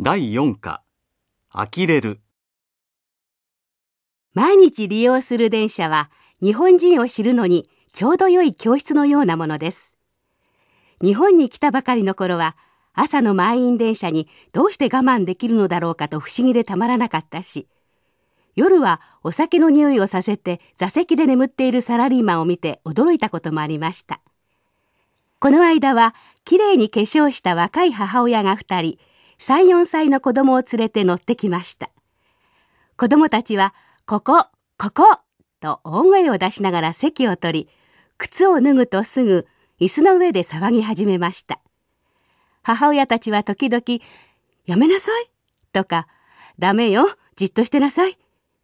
第4課呆れる。毎日利用する電車は日本人を知るのにちょうど良い教室のようなものです。日本に来たばかりの頃は朝の満員電車にどうして我慢できるのだろうかと不思議でたまらなかったし夜はお酒の匂いをさせて座席で眠っているサラリーマンを見て驚いたこともありました。この間はきれいに化粧した若い母親が2人3、4歳の子供を連れて乗ってきました。子供たちは、ここ、ここ、と大声を出しながら席を取り、靴を脱ぐとすぐ椅子の上で騒ぎ始めました。母親たちは時々、やめなさいとか、ダメよ、じっとしてなさい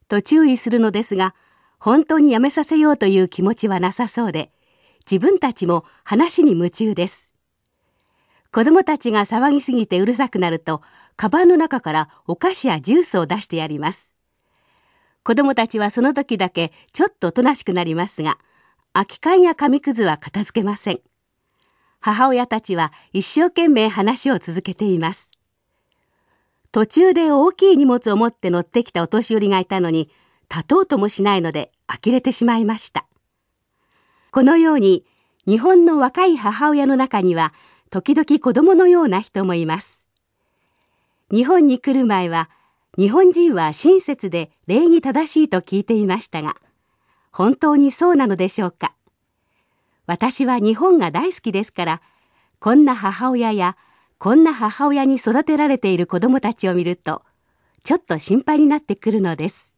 と注意するのですが、本当にやめさせようという気持ちはなさそうで、自分たちも話に夢中です。子供たちが騒ぎすぎてうるさくなると、カバンの中からお菓子やジュースを出してやります。子供たちはその時だけちょっとおとなしくなりますが、空き缶や紙くずは片付けません。母親たちは一生懸命話を続けています。途中で大きい荷物を持って乗ってきたお年寄りがいたのに、立とうともしないので呆れてしまいました。このように、日本の若い母親の中には、時々子供のような人もいます。日本に来る前は、日本人は親切で礼儀正しいと聞いていましたが、本当にそうなのでしょうか？私は日本が大好きですから、こんな母親や、こんな母親に育てられている子供たちを見ると、ちょっと心配になってくるのです。